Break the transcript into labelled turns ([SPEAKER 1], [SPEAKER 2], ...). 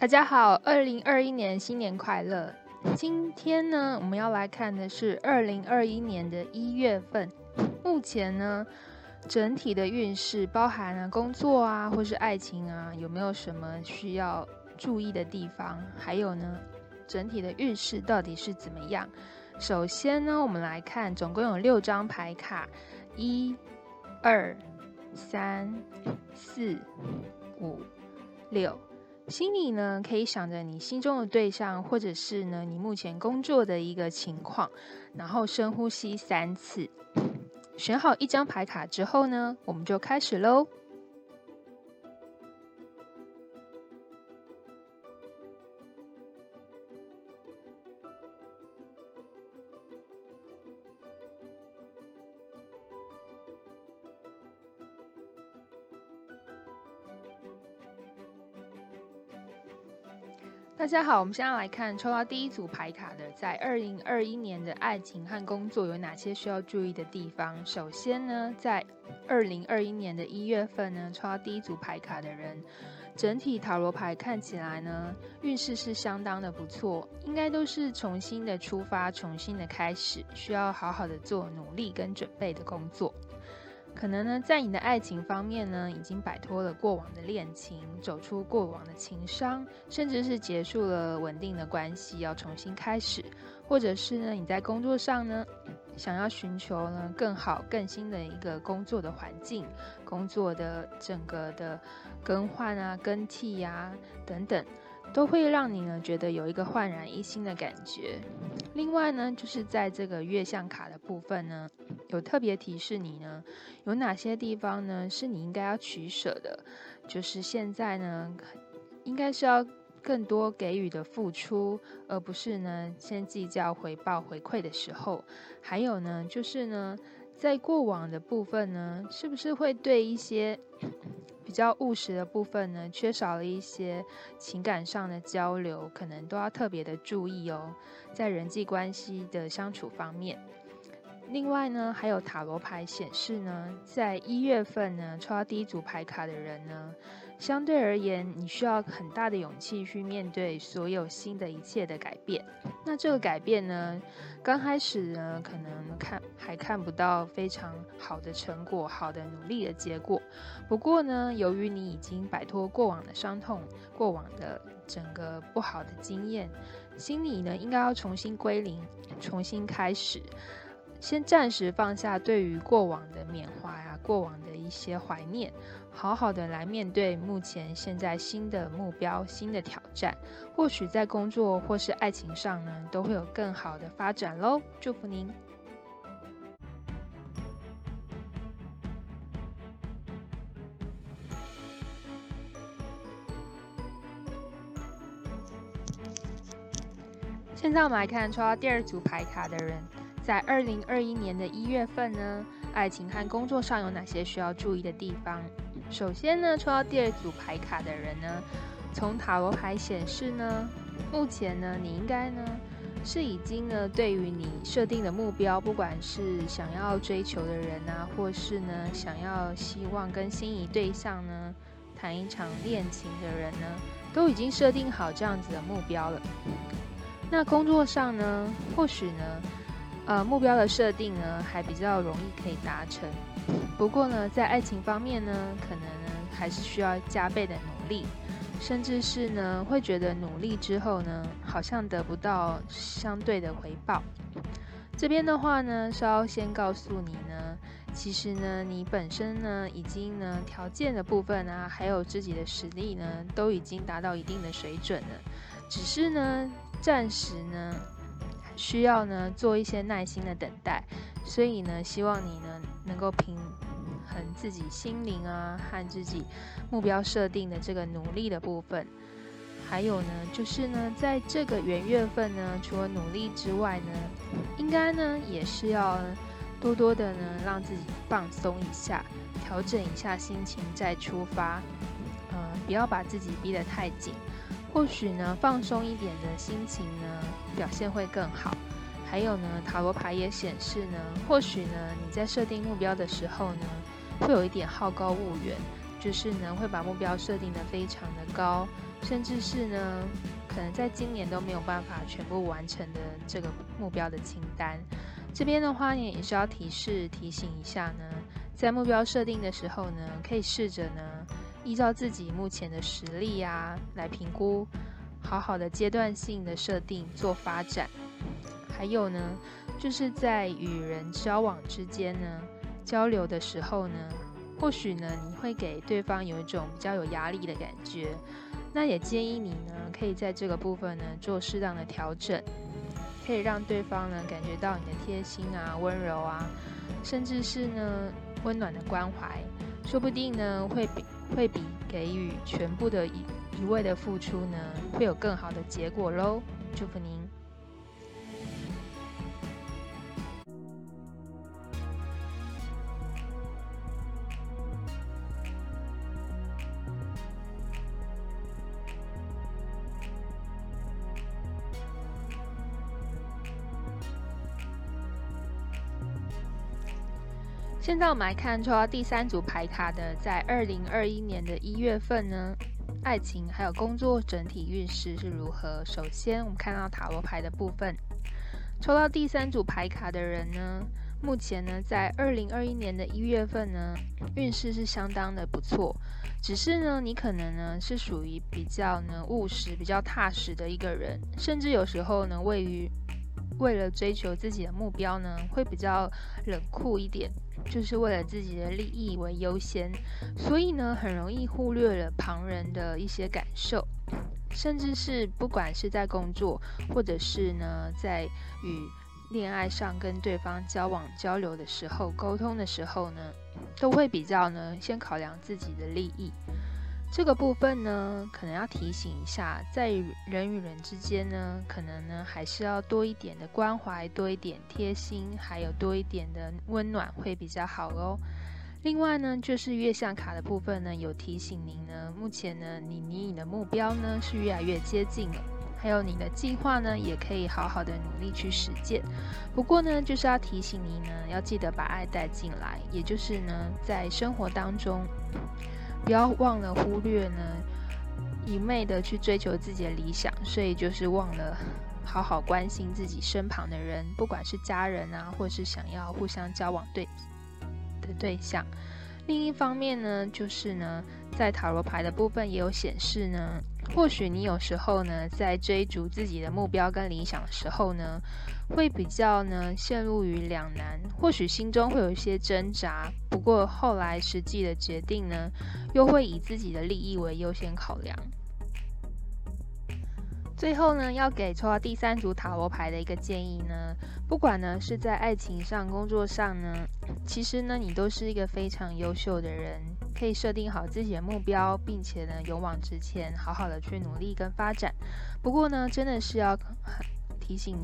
[SPEAKER 1] 大家好，二零二一年新年快乐！今天呢，我们要来看的是二零二一年的一月份。目前呢，整体的运势包含了工作啊，或是爱情啊，有没有什么需要注意的地方？还有呢，整体的运势到底是怎么样？首先呢，我们来看，总共有六张牌卡，一、二、三、四、五、六。心里呢，可以想着你心中的对象，或者是呢，你目前工作的一个情况，然后深呼吸三次，选好一张牌卡之后呢，我们就开始喽。大家好，我们现在来看抽到第一组牌卡的，在二零二一年的爱情和工作有哪些需要注意的地方？首先呢，在二零二一年的一月份呢，抽到第一组牌卡的人，整体塔罗牌看起来呢，运势是相当的不错，应该都是重新的出发，重新的开始，需要好好的做努力跟准备的工作。可能呢，在你的爱情方面呢，已经摆脱了过往的恋情，走出过往的情伤，甚至是结束了稳定的关系，要重新开始；或者是呢，你在工作上呢，想要寻求呢更好、更新的一个工作的环境，工作的整个的更换啊、更替呀等等。都会让你呢觉得有一个焕然一新的感觉。另外呢，就是在这个月相卡的部分呢，有特别提示你呢，有哪些地方呢是你应该要取舍的。就是现在呢，应该是要更多给予的付出，而不是呢先计较回报回馈的时候。还有呢，就是呢，在过往的部分呢，是不是会对一些。比较务实的部分呢，缺少了一些情感上的交流，可能都要特别的注意哦，在人际关系的相处方面。另外呢，还有塔罗牌显示呢，在一月份呢，抽到第一组牌卡的人呢。相对而言，你需要很大的勇气去面对所有新的一切的改变。那这个改变呢，刚开始呢，可能看还看不到非常好的成果、好的努力的结果。不过呢，由于你已经摆脱过往的伤痛、过往的整个不好的经验，心里呢，应该要重新归零，重新开始。先暂时放下对于过往的缅怀啊，过往的一些怀念，好好的来面对目前现在新的目标、新的挑战，或许在工作或是爱情上呢，都会有更好的发展喽！祝福您。现在我们来看抽到第二组牌卡的人。在二零二一年的一月份呢，爱情和工作上有哪些需要注意的地方？首先呢，抽到第二组牌卡的人呢，从塔罗牌显示呢，目前呢，你应该呢是已经呢对于你设定的目标，不管是想要追求的人啊，或是呢想要希望跟心仪对象呢谈一场恋情的人呢，都已经设定好这样子的目标了。那工作上呢，或许呢。呃，目标的设定呢，还比较容易可以达成。不过呢，在爱情方面呢，可能呢还是需要加倍的努力，甚至是呢会觉得努力之后呢，好像得不到相对的回报。这边的话呢，是要先告诉你呢，其实呢，你本身呢，已经呢条件的部分啊，还有自己的实力呢，都已经达到一定的水准了，只是呢，暂时呢。需要呢做一些耐心的等待，所以呢，希望你呢能够平衡自己心灵啊和自己目标设定的这个努力的部分。还有呢，就是呢，在这个元月份呢，除了努力之外呢，应该呢也是要多多的呢让自己放松一下，调整一下心情再出发。呃，不要把自己逼得太紧。或许呢，放松一点的心情呢，表现会更好。还有呢，塔罗牌也显示呢，或许呢，你在设定目标的时候呢，会有一点好高骛远，就是呢，会把目标设定的非常的高，甚至是呢，可能在今年都没有办法全部完成的这个目标的清单。这边的话呢，也是要提示提醒一下呢，在目标设定的时候呢，可以试着呢，依照自己目前的实力啊，来评估，好好的阶段性的设定做发展。还有呢，就是在与人交往之间呢，交流的时候呢，或许呢，你会给对方有一种比较有压力的感觉。那也建议你呢，可以在这个部分呢，做适当的调整。可以让对方呢感觉到你的贴心啊、温柔啊，甚至是呢温暖的关怀，说不定呢会比会比给予全部的一一味的付出呢会有更好的结果喽。祝福您。现在我们来看抽到第三组牌卡的，在二零二一年的一月份呢，爱情还有工作整体运势是如何？首先，我们看到塔罗牌的部分，抽到第三组牌卡的人呢，目前呢，在二零二一年的一月份呢，运势是相当的不错，只是呢，你可能呢是属于比较呢务实、比较踏实的一个人，甚至有时候呢，位于为了追求自己的目标呢，会比较冷酷一点。就是为了自己的利益为优先，所以呢，很容易忽略了旁人的一些感受，甚至是不管是在工作，或者是呢，在与恋爱上跟对方交往交流的时候，沟通的时候呢，都会比较呢，先考量自己的利益。这个部分呢，可能要提醒一下，在人与人之间呢，可能呢还是要多一点的关怀，多一点贴心，还有多一点的温暖会比较好哦。另外呢，就是月相卡的部分呢，有提醒您呢，目前呢，你离你的目标呢是越来越接近了，还有你的计划呢，也可以好好的努力去实践。不过呢，就是要提醒您呢，要记得把爱带进来，也就是呢，在生活当中。不要忘了忽略呢，一昧的去追求自己的理想，所以就是忘了好好关心自己身旁的人，不管是家人啊，或是想要互相交往对的对象。另一方面呢，就是呢，在塔罗牌的部分也有显示呢，或许你有时候呢，在追逐自己的目标跟理想的时候呢。会比较呢陷入于两难，或许心中会有一些挣扎，不过后来实际的决定呢，又会以自己的利益为优先考量。最后呢，要给抽到第三组塔罗牌的一个建议呢，不管呢是在爱情上、工作上呢，其实呢你都是一个非常优秀的人，可以设定好自己的目标，并且呢勇往直前，好好的去努力跟发展。不过呢，真的是要提醒你。